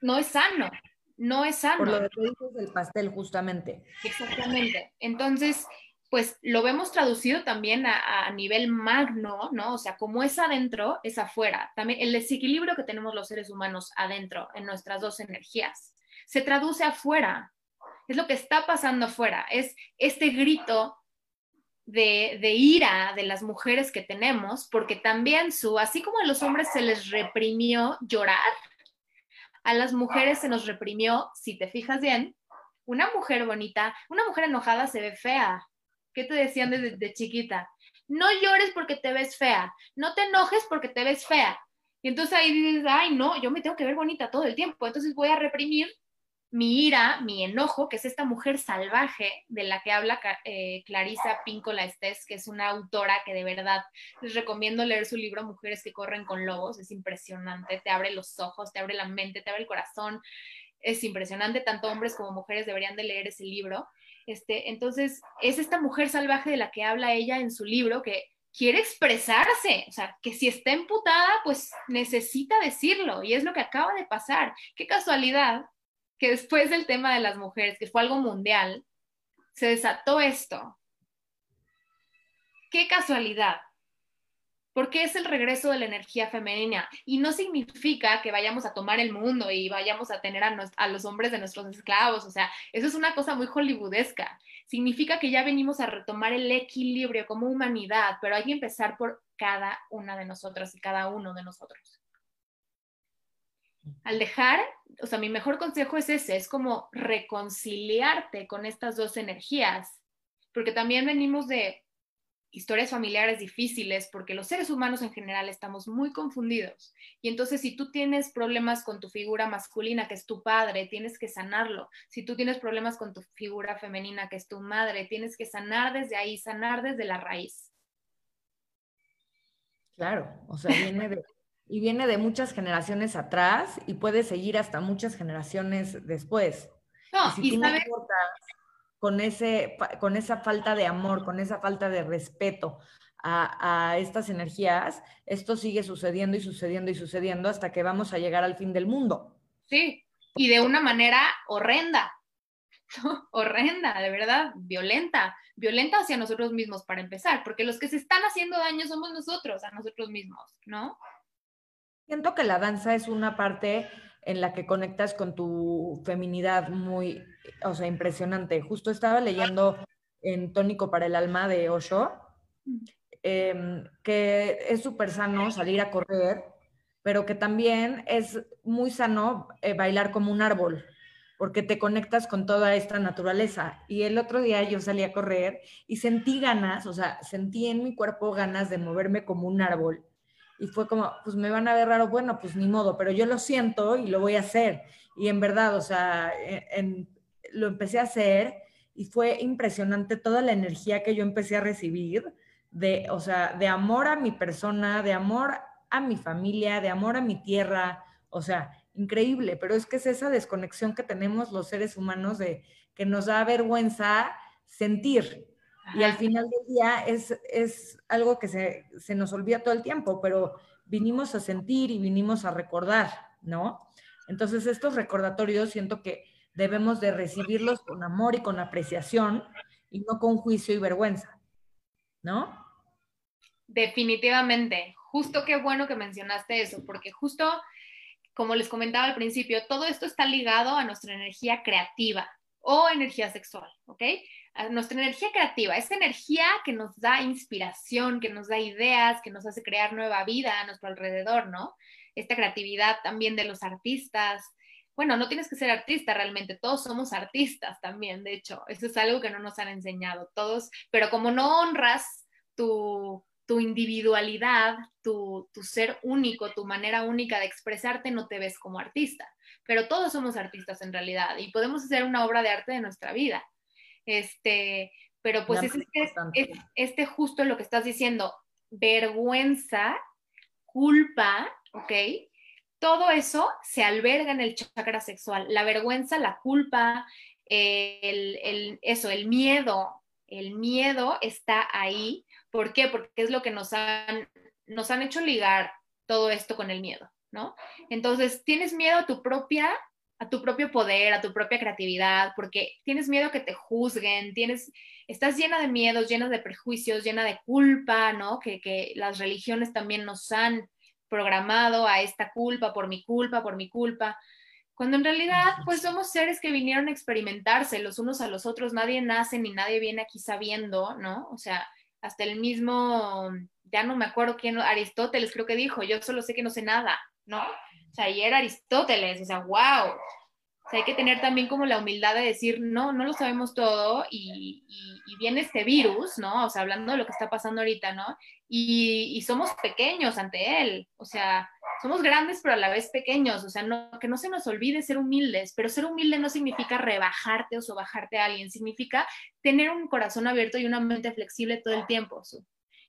no es sano, no es sano. Por lo que dices del pastel, justamente. Exactamente. Entonces, pues lo vemos traducido también a, a, nivel magno, ¿no? O sea, como es adentro, es afuera. También el desequilibrio que tenemos los seres humanos adentro, en nuestras dos energías, se traduce afuera. Es lo que está pasando afuera. Es este grito de, ira de las mujeres que tenemos, porque también su, así como a los hombres se les reprimió llorar, a las mujeres se nos reprimió, si te fijas bien, una mujer bonita, una mujer enojada se ve fea. ¿Qué te decían desde chiquita? No llores porque te ves fea, no te enojes porque te ves fea. Y entonces ahí dices, ay, no, yo me tengo que ver bonita todo el tiempo, entonces voy a reprimir mi ira, mi enojo, que es esta mujer salvaje de la que habla eh, Clarisa Píncola Estés, que es una autora que de verdad les recomiendo leer su libro Mujeres que corren con lobos, es impresionante, te abre los ojos, te abre la mente, te abre el corazón, es impresionante, tanto hombres como mujeres deberían de leer ese libro. Este, entonces, es esta mujer salvaje de la que habla ella en su libro que quiere expresarse, o sea, que si está emputada, pues necesita decirlo, y es lo que acaba de pasar. Qué casualidad que después del tema de las mujeres, que fue algo mundial, se desató esto. Qué casualidad, porque es el regreso de la energía femenina y no significa que vayamos a tomar el mundo y vayamos a tener a, los hombres de nuestros esclavos, o sea, eso es una cosa muy hollywoodesca. Significa que ya venimos a retomar el equilibrio como humanidad, pero hay que empezar por cada una de nosotras y cada uno de nosotros. Al dejar, o sea, mi mejor consejo es ese, es como reconciliarte con estas dos energías, porque también venimos de historias familiares difíciles, porque los seres humanos en general estamos muy confundidos. Y entonces si tú tienes problemas con tu figura masculina, que es tu padre, tienes que sanarlo. Si tú tienes problemas con tu figura femenina, que es tu madre, tienes que sanar desde ahí, sanar desde la raíz. Claro, o sea, viene de, y viene de muchas generaciones atrás y puede seguir hasta muchas generaciones después. No, y, si tú con, ese, con esa falta de amor, con esa falta de respeto a, a, estas energías, esto sigue sucediendo y sucediendo y sucediendo hasta que vamos a llegar al fin del mundo. Sí, y de una manera horrenda, horrenda, de verdad, violenta, violenta hacia nosotros mismos para empezar, porque los que se están haciendo daño somos nosotros, a nosotros mismos, ¿no? Siento que la danza es una parte en la que conectas con tu feminidad muy, o sea, impresionante. Justo estaba leyendo en Tónico para el Alma de Osho, em, que es súper sano salir a correr, pero que también es muy sano eh, bailar como un árbol, porque te conectas con toda esta naturaleza. Y el otro día yo salí a correr y sentí ganas, o sea, sentí en mi cuerpo ganas de moverme como un árbol y fue como, pues me van a ver raro, bueno, pues ni modo, pero yo lo siento y lo voy a hacer. Y en verdad, o sea, e, lo empecé a hacer y fue impresionante toda la energía que yo empecé a recibir de, o sea, de amor a mi persona, de amor a mi familia, de amor a mi tierra, o sea, increíble, pero es que es esa desconexión que tenemos los seres humanos de que nos da vergüenza sentir, y al final del día es, es algo que se, se, nos olvida todo el tiempo, pero vinimos a sentir y vinimos a recordar, ¿no? Entonces estos recordatorios siento que debemos de recibirlos con amor y con apreciación y no con juicio y vergüenza, ¿no? Definitivamente. Justo qué bueno que mencionaste eso, porque justo como les comentaba al principio, todo esto está ligado a nuestra energía creativa o energía sexual, ¿ok? nuestra energía creativa, esa energía que nos da inspiración, que nos da ideas, que nos hace crear nueva vida a nuestro alrededor, ¿no? Esta creatividad también de los artistas. Bueno, no tienes que ser artista realmente, todos somos artistas también, de hecho, eso es algo que no nos han enseñado todos, pero como no honras tu, tu individualidad, tu, tu ser único, tu manera única de expresarte, no te ves como artista, pero todos somos artistas en realidad y podemos hacer una obra de arte de nuestra vida este, pero pues es este, este, justo lo que estás diciendo, vergüenza, culpa, ¿ok? Todo eso se alberga en el chakra sexual. La vergüenza, la culpa, el, el, eso, el miedo, el miedo está ahí. ¿Por qué? Porque es lo que nos han, nos han hecho ligar todo esto con el miedo, ¿no? Entonces, tienes miedo a tu propia a tu propio poder, a tu propia creatividad, porque tienes miedo que te juzguen, tienes, estás llena de miedos, llena de prejuicios, llena de culpa, ¿no? Que, que las religiones también nos han programado a esta culpa, por mi culpa, por mi culpa, cuando en realidad pues somos seres que vinieron a experimentarse los unos a los otros, nadie nace ni nadie viene aquí sabiendo, ¿no? O sea, hasta el mismo, ya no me acuerdo quién, Aristóteles creo que dijo, yo solo sé que no sé nada, ¿no? O sea, y era Aristóteles, o sea, wow. O sea, hay que tener también como la humildad de decir, no, no lo sabemos todo y, viene este virus, ¿no? O sea, hablando de lo que está pasando ahorita, ¿no? Y, somos pequeños ante él, o sea, somos grandes pero a la vez pequeños, o sea, no, que no se nos olvide ser humildes, pero ser humilde no significa rebajarte o sobajarte a alguien, significa tener un corazón abierto y una mente flexible todo el tiempo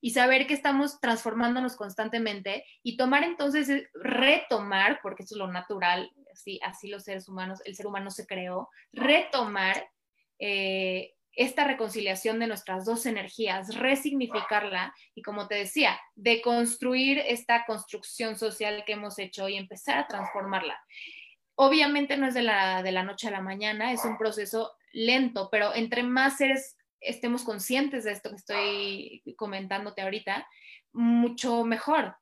y saber que estamos transformándonos constantemente y tomar entonces, eh, retomar, porque eso es lo natural, así, así los seres humanos, el ser humano se creó, retomar eh, esta reconciliación de nuestras dos energías, resignificarla y como te decía, deconstruir esta construcción social que hemos hecho y empezar a transformarla. Obviamente no es de la, de la noche a la mañana, es un proceso lento, pero entre más seres estemos conscientes de esto que estoy comentándote ahorita, mucho mejor.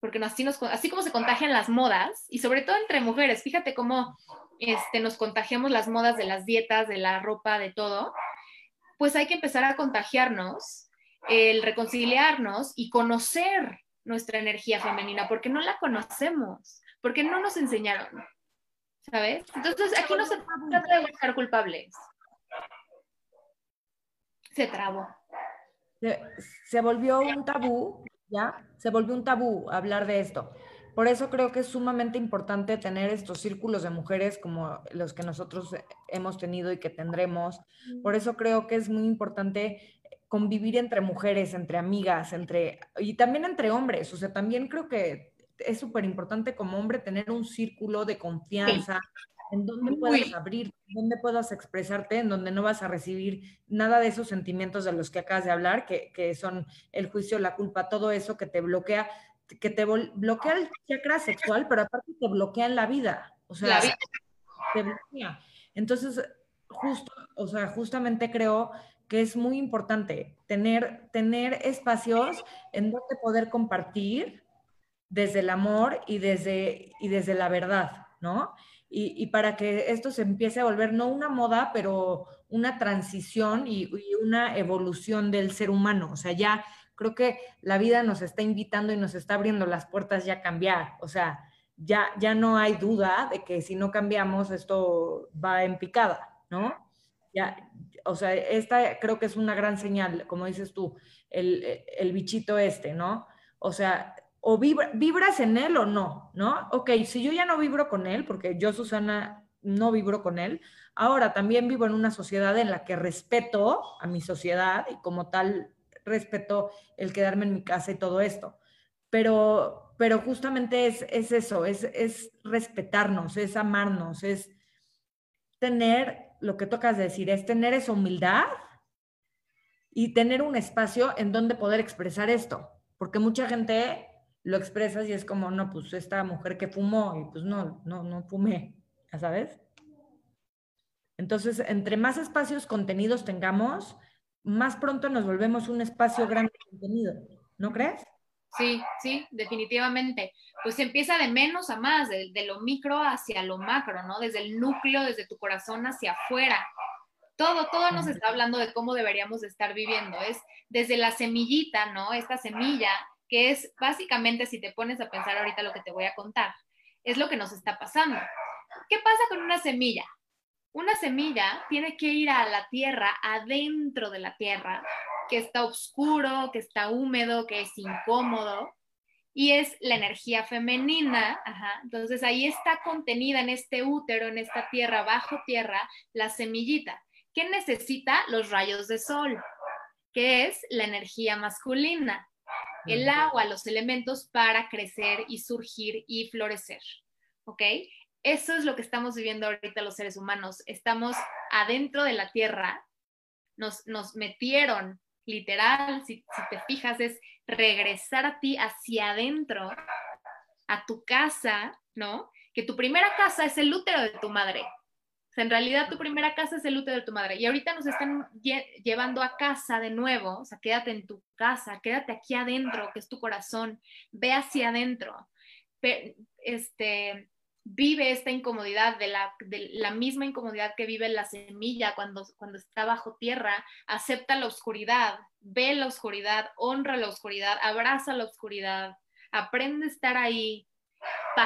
Porque así, nos, así como se contagian las modas, y sobre todo entre mujeres, fíjate cómo este, nos contagiamos las modas de las dietas, de la ropa, de todo, pues hay que empezar a contagiarnos, el reconciliarnos y conocer nuestra energía femenina, porque no la conocemos, porque no nos enseñaron, ¿sabes? Entonces aquí no se trata de buscar culpables, se trabó. Se, volvió un tabú, ¿ya? Se volvió un tabú hablar de esto. Por eso creo que es sumamente importante tener estos círculos de mujeres como los que nosotros hemos tenido y que tendremos. Por eso creo que es muy importante convivir entre mujeres, entre amigas, entre y también entre hombres. O sea, también creo que es súper importante como hombre tener un círculo de confianza, en donde puedas abrir, en donde puedas expresarte, en donde no vas a recibir nada de esos sentimientos de los que acabas de hablar, que, que son el juicio, la culpa, todo eso que te bloquea, que te bloquea el chakra sexual, pero aparte te bloquea en la vida. O sea, te bloquea. Entonces, justo, o sea, justamente creo que es muy importante tener, tener espacios en donde poder compartir desde el amor y desde, y desde la verdad, ¿no? Y, para que esto se empiece a volver no una moda, pero una transición y, una evolución del ser humano. O sea, ya creo que la vida nos está invitando y nos está abriendo las puertas ya a cambiar. O sea, ya, ya no hay duda de que si no cambiamos esto va en picada, ¿no? Ya, o sea, esta creo que es una gran señal, como dices tú, el, el bichito este, ¿no? O sea, o vibras en él o no, ¿no? Ok, si yo ya no vibro con él, porque yo, Susana, no vibro con él, ahora también vivo en una sociedad en la que respeto a mi sociedad y como tal respeto el quedarme en mi casa y todo esto. Pero, pero justamente es, es eso, es, es respetarnos, es amarnos, es tener, lo que tocas decir, es tener esa humildad y tener un espacio en donde poder expresar esto. Porque mucha gente lo expresas y es como, no, pues esta mujer que fumó y pues no, no, no fumé, ¿ya sabes? Entonces, entre más espacios contenidos tengamos, más pronto nos volvemos un espacio grande de contenido, ¿no crees? Sí, sí, definitivamente. Pues empieza de menos a más, de, de, lo micro hacia lo macro, ¿no? Desde el núcleo, desde tu corazón hacia afuera. Todo, todo nos está hablando de cómo deberíamos estar viviendo. Es desde la semillita, ¿no? Esta semilla que es básicamente, si te pones a pensar ahorita lo que te voy a contar, es lo que nos está pasando. ¿Qué pasa con una semilla? Una semilla tiene que ir a la tierra, adentro de la tierra, que está oscuro, que está húmedo, que es incómodo, y es la energía femenina. Entonces ahí está contenida en este útero, en esta tierra, bajo tierra, la semillita. ¿Qué necesita? Los rayos de sol, que es la energía masculina el agua, los elementos para crecer y surgir y florecer. ¿Ok? Eso es lo que estamos viviendo ahorita los seres humanos. Estamos adentro de la tierra, nos, nos metieron, literal, si, si te fijas, es regresar a ti hacia adentro, a tu casa, ¿no? Que tu primera casa es el útero de tu madre en realidad tu primera casa es el útero de tu madre. Y ahorita nos están llevando a casa de nuevo. O sea, quédate en tu casa, quédate aquí adentro, que es tu corazón. Ve hacia adentro. Este, vive esta incomodidad, de la, de la, misma incomodidad que vive la semilla cuando, cuando está bajo tierra, acepta la oscuridad, ve la oscuridad, honra la oscuridad, abraza la oscuridad, aprende a estar ahí,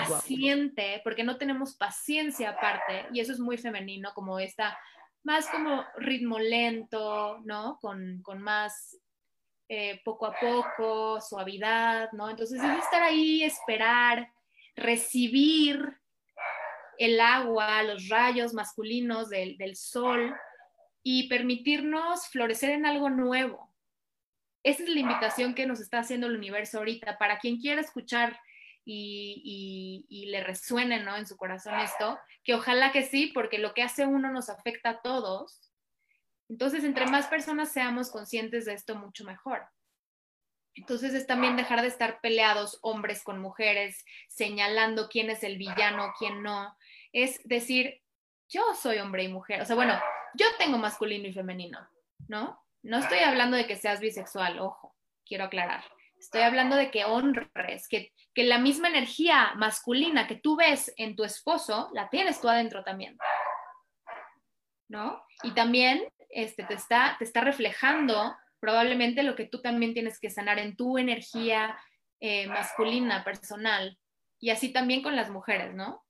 paciente, porque no tenemos paciencia aparte, y eso es muy femenino, como esta, más como ritmo lento, ¿no? Con, más eh, poco a poco, suavidad, ¿no? Entonces es estar ahí, esperar, recibir el agua, los rayos masculinos del, del sol y permitirnos florecer en algo nuevo. Esa es la invitación que nos está haciendo el universo ahorita. Para quien quiera escuchar y, le resuene ¿no? en su corazón esto, que ojalá que sí, porque lo que hace uno nos afecta a todos. Entonces, entre más personas seamos conscientes de esto, mucho mejor. Entonces es también dejar de estar peleados hombres con mujeres, señalando quién es el villano, quién no. Es decir, yo soy hombre y mujer. O sea, bueno, yo tengo masculino y femenino, ¿no? No estoy hablando de que seas bisexual, ojo, quiero aclarar. Estoy hablando de que honres, que, que la misma energía masculina que tú ves en tu esposo, la tienes tú adentro también. ¿No? Y también este, te, está, te está reflejando probablemente lo que tú también tienes que sanar en tu energía eh, masculina, personal. Y así también con las mujeres, ¿no?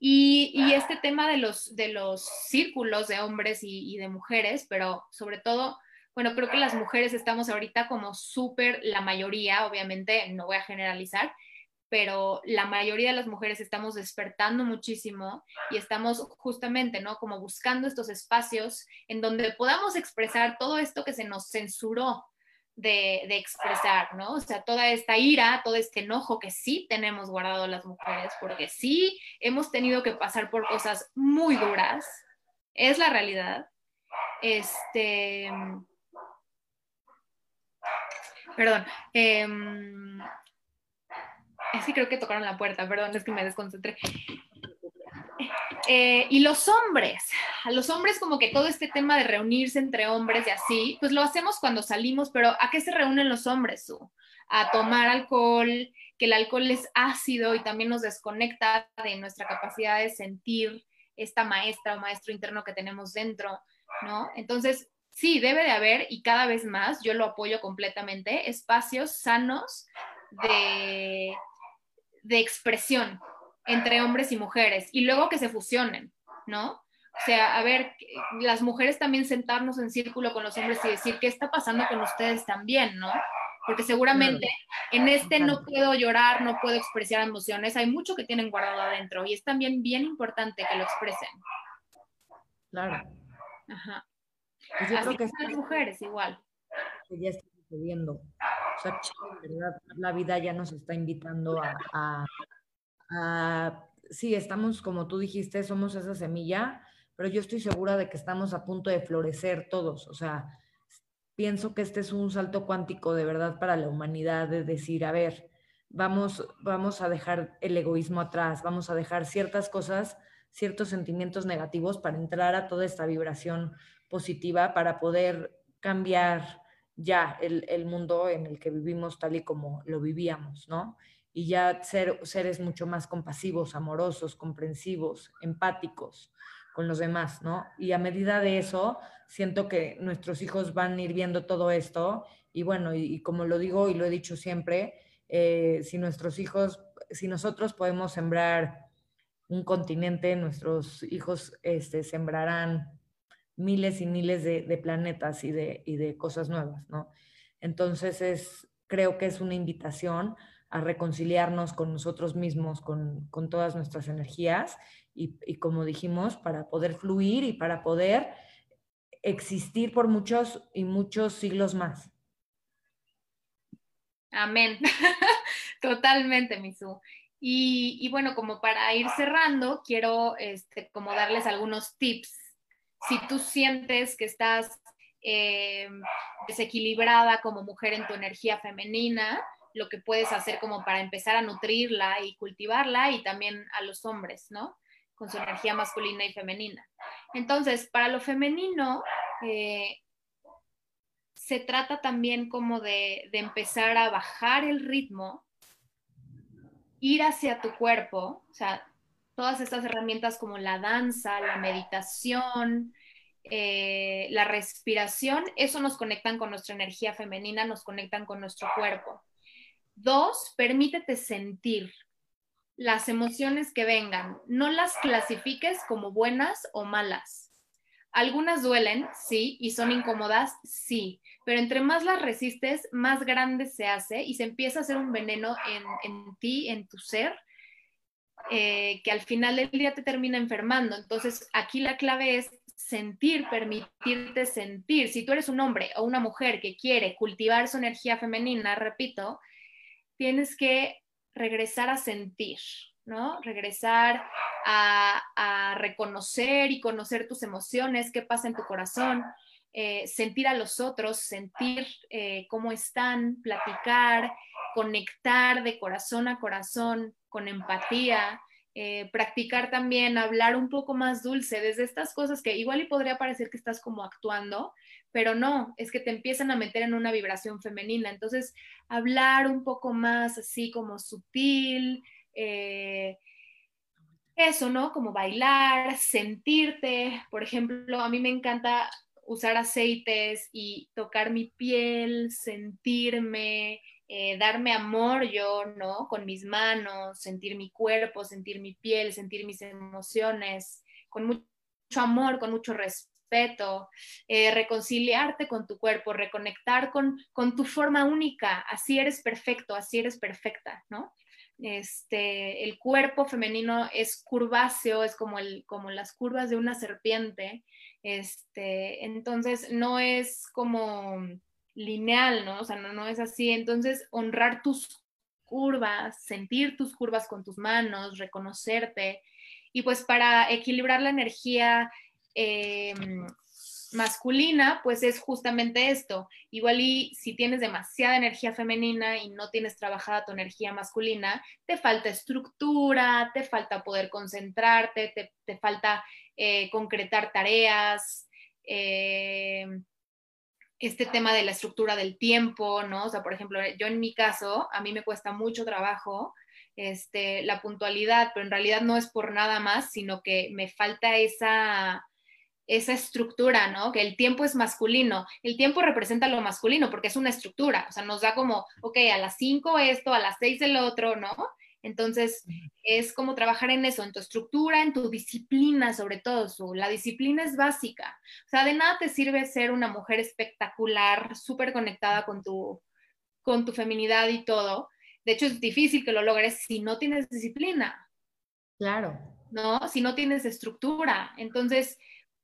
Y, y, este tema de los, de los círculos de hombres y, y, de mujeres, pero sobre todo bueno, creo que las mujeres estamos ahorita como súper, la mayoría, obviamente, no voy a generalizar, pero la mayoría de las mujeres estamos despertando muchísimo y estamos justamente, ¿no? Como buscando estos espacios en donde podamos expresar todo esto que se nos censuró de, expresar, ¿no? O sea, toda esta ira, todo este enojo que sí tenemos guardado las mujeres, porque sí hemos tenido que pasar por cosas muy duras, es la realidad. Este, perdón, es que creo que tocaron la puerta, perdón, es que me desconcentré. Eh, y los hombres, a los hombres como que todo este tema de reunirse entre hombres y así, pues lo hacemos cuando salimos, pero ¿a qué se reúnen los hombres? A tomar alcohol, que el alcohol es ácido y también nos desconecta de nuestra capacidad de sentir esta maestra o maestro interno que tenemos dentro, ¿no? Entonces, sí, debe de haber, y cada vez más, yo lo apoyo completamente, espacios sanos de de expresión entre hombres y mujeres y luego que se fusionen, ¿no? O sea, a ver, las mujeres también sentarnos en círculo con los hombres y decir, ¿qué está pasando con ustedes también, no? Porque seguramente en este no puedo llorar, no puedo expresar emociones, hay mucho que tienen guardado adentro y es también bien importante que lo expresen. Claro. Ajá. Pues yo creo que las mujeres igual. Que ya está sucediendo. O sea, verdad, la vida ya nos está invitando a, sí, estamos, como tú dijiste, somos esa semilla, pero yo estoy segura de que estamos a punto de florecer todos. O sea, pienso que este es un salto cuántico de verdad para la humanidad, de decir, a ver, vamos, vamos a dejar el egoísmo atrás, vamos a dejar ciertas cosas, ciertos sentimientos negativos para entrar a toda esta vibración positiva, para poder cambiar ya el, mundo en el que vivimos tal y como lo vivíamos, ¿no? Y ya ser seres mucho más compasivos, amorosos, comprensivos, empáticos con los demás, ¿no? Y a medida de eso, siento que nuestros hijos van ir viendo todo esto y bueno, y, como lo digo y lo he dicho siempre, eh, si nuestros hijos, si nosotros podemos sembrar un continente, nuestros hijos este, sembrarán miles y miles de, planetas y de, cosas nuevas, ¿no? Entonces es, creo que es una invitación a reconciliarnos con nosotros mismos, con, todas nuestras energías y, como dijimos, para poder fluir y para poder existir por muchos y muchos siglos más. Amén. Totalmente, Misu. Y, y, bueno, como para ir cerrando, quiero este, como darles algunos tips si tú sientes que estás eh, desequilibrada como mujer en tu energía femenina, lo que puedes hacer como para empezar a nutrirla y cultivarla y también a los hombres, ¿no? Con su energía masculina y femenina. Entonces, para lo femenino, eh, se trata también como de, de empezar a bajar el ritmo, ir hacia tu cuerpo, o sea, todas estas herramientas como la danza, la meditación, eh, la respiración, eso nos conectan con nuestra energía femenina, nos conectan con nuestro cuerpo. Dos, permítete sentir las emociones que vengan. No las clasifiques como buenas o malas. Algunas duelen, sí, y son incómodas, sí, pero entre más las resistes, más grande se hace y se empieza a hacer un veneno en, en ti, en tu ser, eh, que al final del día te termina enfermando. Entonces, aquí la clave es sentir, permitirte sentir. Si tú eres un hombre o una mujer que quiere cultivar su energía femenina, repito, tienes que regresar a sentir, ¿no? Regresar a, reconocer y conocer tus emociones, qué pasa en tu corazón, eh, sentir a los otros, sentir eh, cómo están, platicar, conectar de corazón a corazón, con empatía, eh, practicar también, hablar un poco más dulce, desde estas cosas que igual y podría parecer que estás como actuando, pero no, es que te empiezan a meter en una vibración femenina. Entonces, hablar un poco más así como sutil, eh, eso, ¿no? Como bailar, sentirte. Por ejemplo, a mí me encanta usar aceites y tocar mi piel, sentirme, eh, darme amor yo, ¿no? Con mis manos, sentir mi cuerpo, sentir mi piel, sentir mis emociones, con mucho amor, con mucho respeto eh, reconciliarte con tu cuerpo, reconectar con, con tu forma única, así eres perfecto, así eres perfecta, ¿no? Este, el cuerpo femenino es curváceo, es como, el, como las curvas de una serpiente, este, entonces no es como lineal, ¿no? O sea, no, no es así, entonces honrar tus curvas, sentir tus curvas con tus manos, reconocerte, y pues para equilibrar la energía em, masculina, pues es justamente esto. Igual y si tienes demasiada energía femenina y no tienes trabajada tu energía masculina, te falta estructura, te falta poder concentrarte, te, falta eh, concretar tareas. Em, este tema de la estructura del tiempo, ¿no? O sea, por ejemplo, yo en mi caso, a mí me cuesta mucho trabajo este, la puntualidad, pero en realidad no es por nada más, sino que me falta esa, esa estructura, ¿no? Que el tiempo es masculino. El tiempo representa lo masculino porque es una estructura, o sea, nos da como, ok, a las 5 esto, a las 6 el otro, ¿no? Entonces, es como trabajar en eso, en tu estructura, en tu disciplina, sobre todo. Su, la disciplina es básica. O sea, de nada te sirve ser una mujer espectacular, súper conectada con tu, con tu feminidad y todo, de hecho, es difícil que lo logres si no tienes disciplina. Claro. ¿No? Si no tienes estructura. Entonces,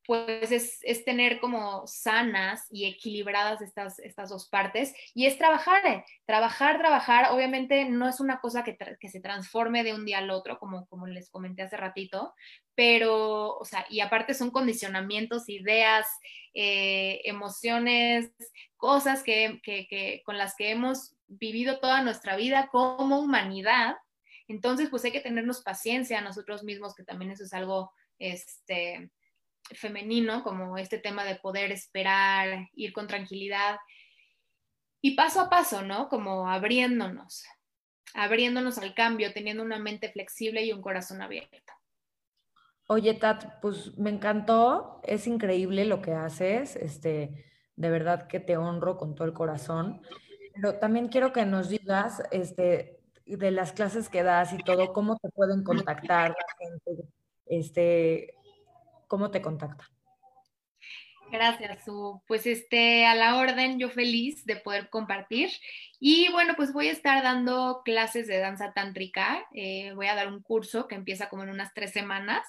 pues es, tener como sanas y equilibradas estas, estas dos partes y es trabajar, eh, trabajar, trabajar. Obviamente no es una cosa que, se transforme de un día al otro, como, como les comenté hace ratito, pero, o sea, y aparte son condicionamientos, ideas, eh, emociones, cosas que, que, con las que hemos vivido toda nuestra vida como humanidad. Entonces, pues hay que tenernos paciencia a nosotros mismos, que también eso es algo, este, femenino, como este tema de poder esperar, ir con tranquilidad. Y paso a paso, ¿no? Como abriéndonos, abriéndonos al cambio, teniendo una mente flexible y un corazón abierto. Oye, Tat, pues me encantó, es increíble lo que haces, este, de verdad que te honro con todo el corazón, pero también quiero que nos digas, este, de las clases que das y todo, cómo te pueden contactar la gente, este, ¿Cómo te contacta? Gracias, Su. Pues este, a la orden, yo feliz de poder compartir. Y bueno, pues voy a estar dando clases de danza tántrica. Eh, voy a dar un curso que empieza como en unas tres semanas.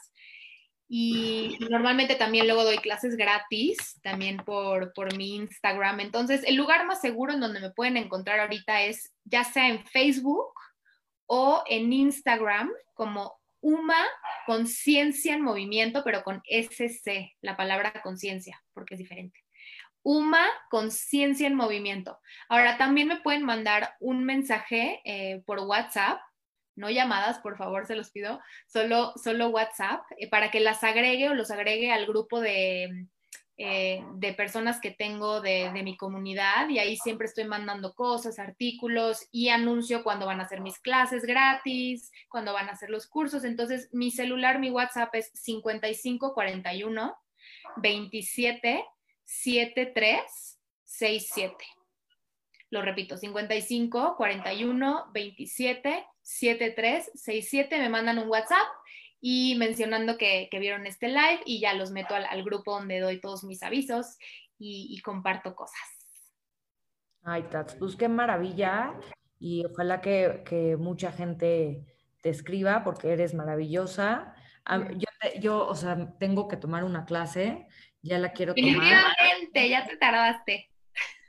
Y normalmente también luego doy clases gratis, también por, por mi Instagram. Entonces, el lugar más seguro en donde me pueden encontrar ahorita es ya sea en Facebook o en Instagram como UMA, conciencia en movimiento, pero con SC, la palabra conciencia, porque es diferente. UMA, conciencia en movimiento. Ahora, también me pueden mandar un mensaje eh, por WhatsApp, no llamadas, por favor, se los pido, solo, solo WhatsApp, eh, para que las agregue o los agregue al grupo de, eh, de personas que tengo de, mi comunidad y ahí siempre estoy mandando cosas, artículos y anuncio cuando van a hacer mis clases gratis, cuando van a hacer los cursos. Entonces, mi celular, mi WhatsApp es 5541 27 73 67. Lo repito, 55 41 27 73 67. Me mandan un WhatsApp y mencionando que, vieron este live y ya los meto al, grupo donde doy todos mis avisos y, comparto cosas. Ay, Tats, pues qué maravilla y ojalá que, mucha gente te escriba porque eres maravillosa. Yo, yo, o sea, tengo que tomar una clase, ya la quiero tomar. Definitivamente, ya te tardaste.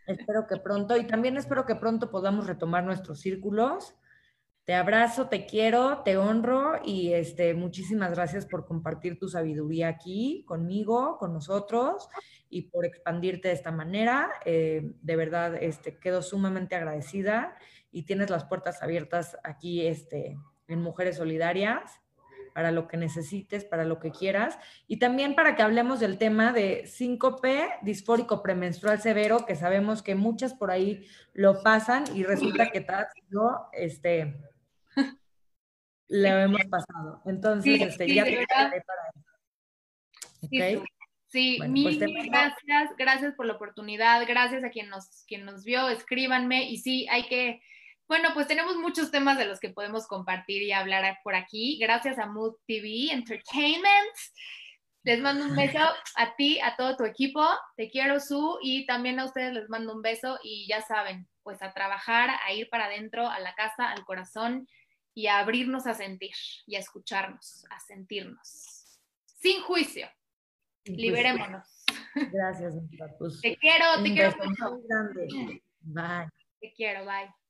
Espero que pronto, y también espero que pronto podamos retomar nuestros círculos te abrazo, te quiero, te honro y este, muchísimas gracias por compartir tu sabiduría aquí conmigo, con nosotros y por expandirte de esta manera. Eh, de verdad, este, quedo sumamente agradecida y tienes las puertas abiertas aquí este, en Mujeres Solidarias para lo que necesites, para lo que quieras, y también para que hablemos del tema de síncope disfórico premenstrual severo, que sabemos que muchas por ahí lo pasan y resulta que tal, yo, este, lo hemos pasado. Entonces, este, ya te para eso. Sí, pues mil, gracias, gracias por la oportunidad, gracias a quien nos, quien nos vio, escríbanme y sí, hay que, bueno, pues tenemos muchos temas de los que podemos compartir y hablar por aquí. Gracias a Mood TV Entertainment Les mando un beso a ti, a todo tu equipo. Te quiero, Su, y también a ustedes les mando un beso y ya saben, pues a trabajar, a ir para adentro, a la casa, al corazón y a abrirnos a sentir y a escucharnos, a sentirnos. Sin juicio. Liberémonos. Gracias, Te quiero, te quiero mucho. Bye. Te quiero, bye.